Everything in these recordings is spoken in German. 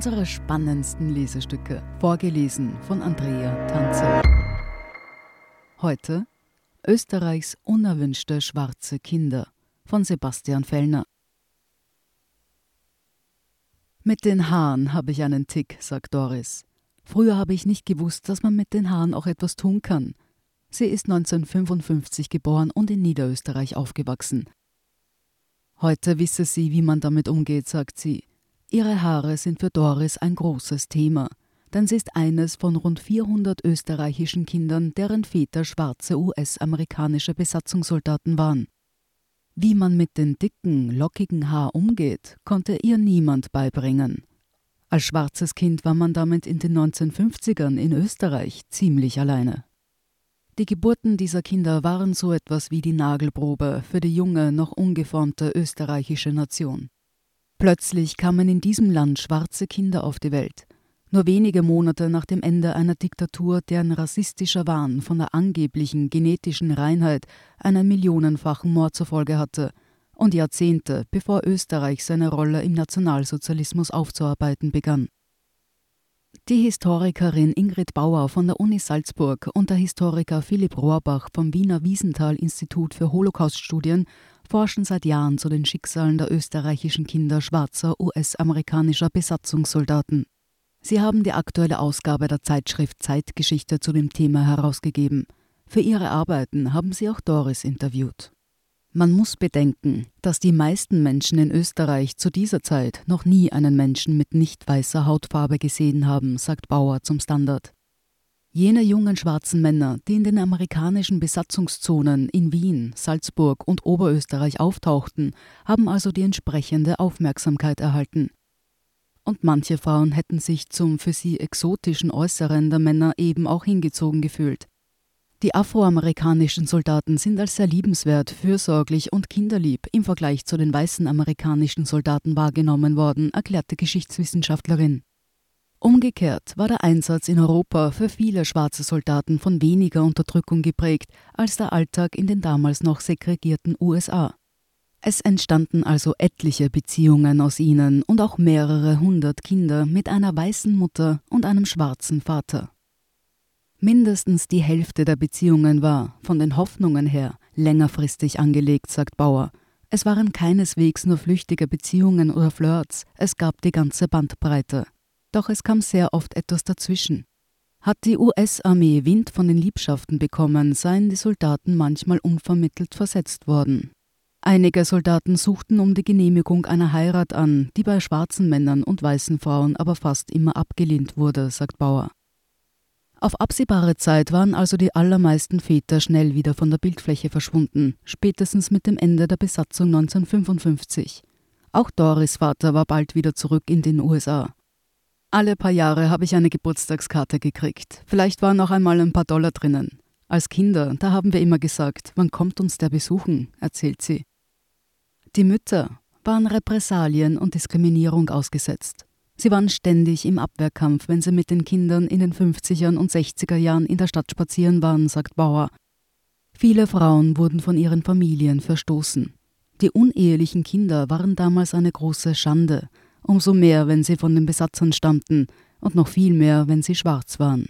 unsere spannendsten Lesestücke, vorgelesen von Andrea Tanzer. Heute Österreichs unerwünschte schwarze Kinder von Sebastian Fellner. Mit den Haaren habe ich einen Tick, sagt Doris. Früher habe ich nicht gewusst, dass man mit den Haaren auch etwas tun kann. Sie ist 1955 geboren und in Niederösterreich aufgewachsen. Heute wisse sie, wie man damit umgeht, sagt sie. Ihre Haare sind für Doris ein großes Thema, denn sie ist eines von rund 400 österreichischen Kindern, deren Väter schwarze US-amerikanische Besatzungssoldaten waren. Wie man mit den dicken, lockigen Haar umgeht, konnte ihr niemand beibringen. Als schwarzes Kind war man damit in den 1950ern in Österreich ziemlich alleine. Die Geburten dieser Kinder waren so etwas wie die Nagelprobe für die junge, noch ungeformte österreichische Nation. Plötzlich kamen in diesem Land schwarze Kinder auf die Welt. Nur wenige Monate nach dem Ende einer Diktatur, deren rassistischer Wahn von der angeblichen genetischen Reinheit einen millionenfachen Mord zur Folge hatte, und Jahrzehnte bevor Österreich seine Rolle im Nationalsozialismus aufzuarbeiten begann. Die Historikerin Ingrid Bauer von der Uni Salzburg und der Historiker Philipp Rohrbach vom Wiener Wiesenthal-Institut für Holocauststudien forschen seit Jahren zu den Schicksalen der österreichischen Kinder schwarzer US-amerikanischer Besatzungssoldaten. Sie haben die aktuelle Ausgabe der Zeitschrift Zeitgeschichte zu dem Thema herausgegeben. Für ihre Arbeiten haben sie auch Doris interviewt. Man muss bedenken, dass die meisten Menschen in Österreich zu dieser Zeit noch nie einen Menschen mit nicht weißer Hautfarbe gesehen haben, sagt Bauer zum Standard. Jene jungen schwarzen Männer, die in den amerikanischen Besatzungszonen in Wien, Salzburg und Oberösterreich auftauchten, haben also die entsprechende Aufmerksamkeit erhalten. Und manche Frauen hätten sich zum für sie exotischen Äußeren der Männer eben auch hingezogen gefühlt. Die afroamerikanischen Soldaten sind als sehr liebenswert, fürsorglich und kinderlieb im Vergleich zu den weißen amerikanischen Soldaten wahrgenommen worden, erklärte Geschichtswissenschaftlerin. Umgekehrt war der Einsatz in Europa für viele schwarze Soldaten von weniger Unterdrückung geprägt als der Alltag in den damals noch segregierten USA. Es entstanden also etliche Beziehungen aus ihnen und auch mehrere hundert Kinder mit einer weißen Mutter und einem schwarzen Vater. Mindestens die Hälfte der Beziehungen war, von den Hoffnungen her, längerfristig angelegt, sagt Bauer. Es waren keineswegs nur flüchtige Beziehungen oder Flirts, es gab die ganze Bandbreite. Doch es kam sehr oft etwas dazwischen. Hat die US-Armee Wind von den Liebschaften bekommen, seien die Soldaten manchmal unvermittelt versetzt worden. Einige Soldaten suchten um die Genehmigung einer Heirat an, die bei schwarzen Männern und weißen Frauen aber fast immer abgelehnt wurde, sagt Bauer. Auf absehbare Zeit waren also die allermeisten Väter schnell wieder von der Bildfläche verschwunden, spätestens mit dem Ende der Besatzung 1955. Auch Doris Vater war bald wieder zurück in den USA. Alle paar Jahre habe ich eine Geburtstagskarte gekriegt. Vielleicht waren auch einmal ein paar Dollar drinnen. Als Kinder, da haben wir immer gesagt, wann kommt uns der besuchen, erzählt sie. Die Mütter waren Repressalien und Diskriminierung ausgesetzt. Sie waren ständig im Abwehrkampf, wenn sie mit den Kindern in den 50er und 60er Jahren in der Stadt spazieren waren, sagt Bauer. Viele Frauen wurden von ihren Familien verstoßen. Die unehelichen Kinder waren damals eine große Schande, umso mehr, wenn sie von den Besatzern stammten und noch viel mehr, wenn sie schwarz waren.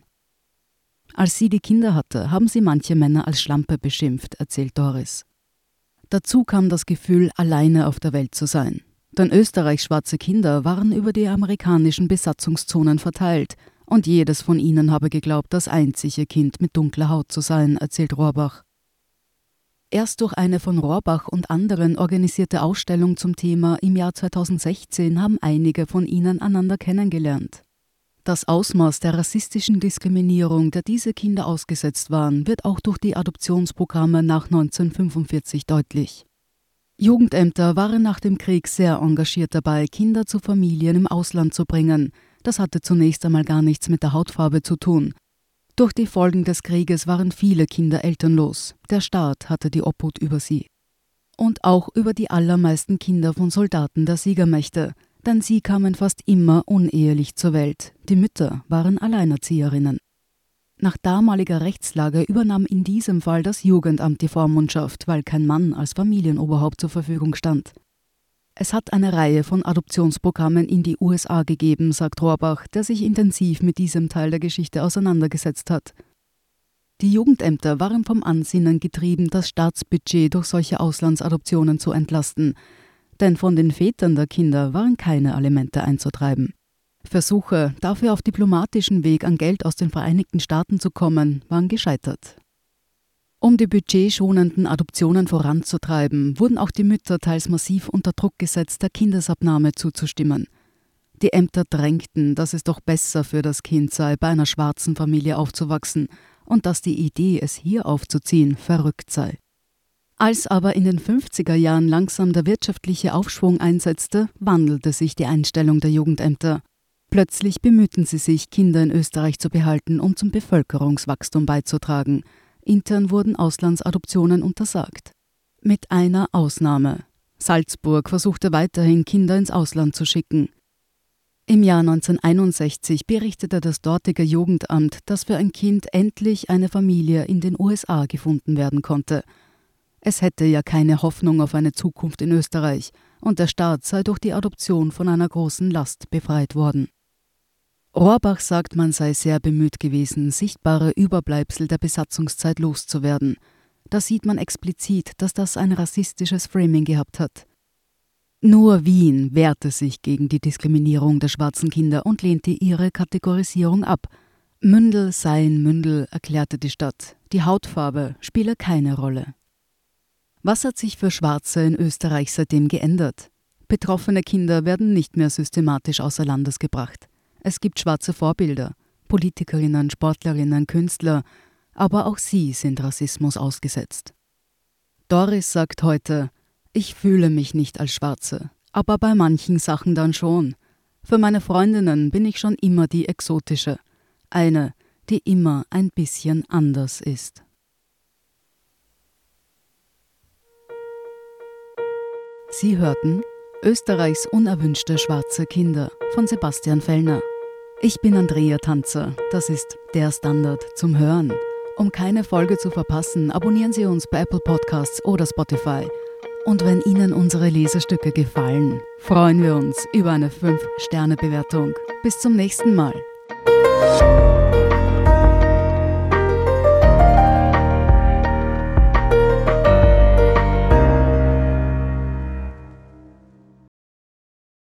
Als sie die Kinder hatte, haben sie manche Männer als Schlampe beschimpft, erzählt Doris. Dazu kam das Gefühl, alleine auf der Welt zu sein. Denn Österreichs schwarze Kinder waren über die amerikanischen Besatzungszonen verteilt, und jedes von ihnen habe geglaubt, das einzige Kind mit dunkler Haut zu sein, erzählt Rohrbach. Erst durch eine von Rohrbach und anderen organisierte Ausstellung zum Thema im Jahr 2016 haben einige von ihnen einander kennengelernt. Das Ausmaß der rassistischen Diskriminierung, der diese Kinder ausgesetzt waren, wird auch durch die Adoptionsprogramme nach 1945 deutlich. Jugendämter waren nach dem Krieg sehr engagiert dabei, Kinder zu Familien im Ausland zu bringen. Das hatte zunächst einmal gar nichts mit der Hautfarbe zu tun. Durch die Folgen des Krieges waren viele Kinder elternlos. Der Staat hatte die Obhut über sie. Und auch über die allermeisten Kinder von Soldaten der Siegermächte, denn sie kamen fast immer unehelich zur Welt. Die Mütter waren Alleinerzieherinnen. Nach damaliger Rechtslage übernahm in diesem Fall das Jugendamt die Vormundschaft, weil kein Mann als Familienoberhaupt zur Verfügung stand. Es hat eine Reihe von Adoptionsprogrammen in die USA gegeben, sagt Rohrbach, der sich intensiv mit diesem Teil der Geschichte auseinandergesetzt hat. Die Jugendämter waren vom Ansinnen getrieben, das Staatsbudget durch solche Auslandsadoptionen zu entlasten, denn von den Vätern der Kinder waren keine Alimente einzutreiben. Versuche, dafür auf diplomatischem Weg an Geld aus den Vereinigten Staaten zu kommen, waren gescheitert. Um die budgetschonenden Adoptionen voranzutreiben, wurden auch die Mütter teils massiv unter Druck gesetzt, der Kindesabnahme zuzustimmen. Die Ämter drängten, dass es doch besser für das Kind sei, bei einer schwarzen Familie aufzuwachsen und dass die Idee, es hier aufzuziehen, verrückt sei. Als aber in den 50er Jahren langsam der wirtschaftliche Aufschwung einsetzte, wandelte sich die Einstellung der Jugendämter. Plötzlich bemühten sie sich, Kinder in Österreich zu behalten, um zum Bevölkerungswachstum beizutragen. Intern wurden Auslandsadoptionen untersagt. Mit einer Ausnahme. Salzburg versuchte weiterhin, Kinder ins Ausland zu schicken. Im Jahr 1961 berichtete das dortige Jugendamt, dass für ein Kind endlich eine Familie in den USA gefunden werden konnte. Es hätte ja keine Hoffnung auf eine Zukunft in Österreich, und der Staat sei durch die Adoption von einer großen Last befreit worden. Rohrbach sagt, man sei sehr bemüht gewesen, sichtbare Überbleibsel der Besatzungszeit loszuwerden. Da sieht man explizit, dass das ein rassistisches Framing gehabt hat. Nur Wien wehrte sich gegen die Diskriminierung der schwarzen Kinder und lehnte ihre Kategorisierung ab. Mündel seien Mündel, erklärte die Stadt. Die Hautfarbe spiele keine Rolle. Was hat sich für Schwarze in Österreich seitdem geändert? Betroffene Kinder werden nicht mehr systematisch außer Landes gebracht. Es gibt schwarze Vorbilder, Politikerinnen, Sportlerinnen, Künstler, aber auch sie sind Rassismus ausgesetzt. Doris sagt heute, ich fühle mich nicht als Schwarze, aber bei manchen Sachen dann schon. Für meine Freundinnen bin ich schon immer die Exotische, eine, die immer ein bisschen anders ist. Sie hörten Österreichs unerwünschte schwarze Kinder von Sebastian Fellner. Ich bin Andrea Tanzer, das ist der Standard zum Hören. Um keine Folge zu verpassen, abonnieren Sie uns bei Apple Podcasts oder Spotify und wenn Ihnen unsere Lesestücke gefallen, freuen wir uns über eine 5-Sterne-Bewertung. Bis zum nächsten Mal.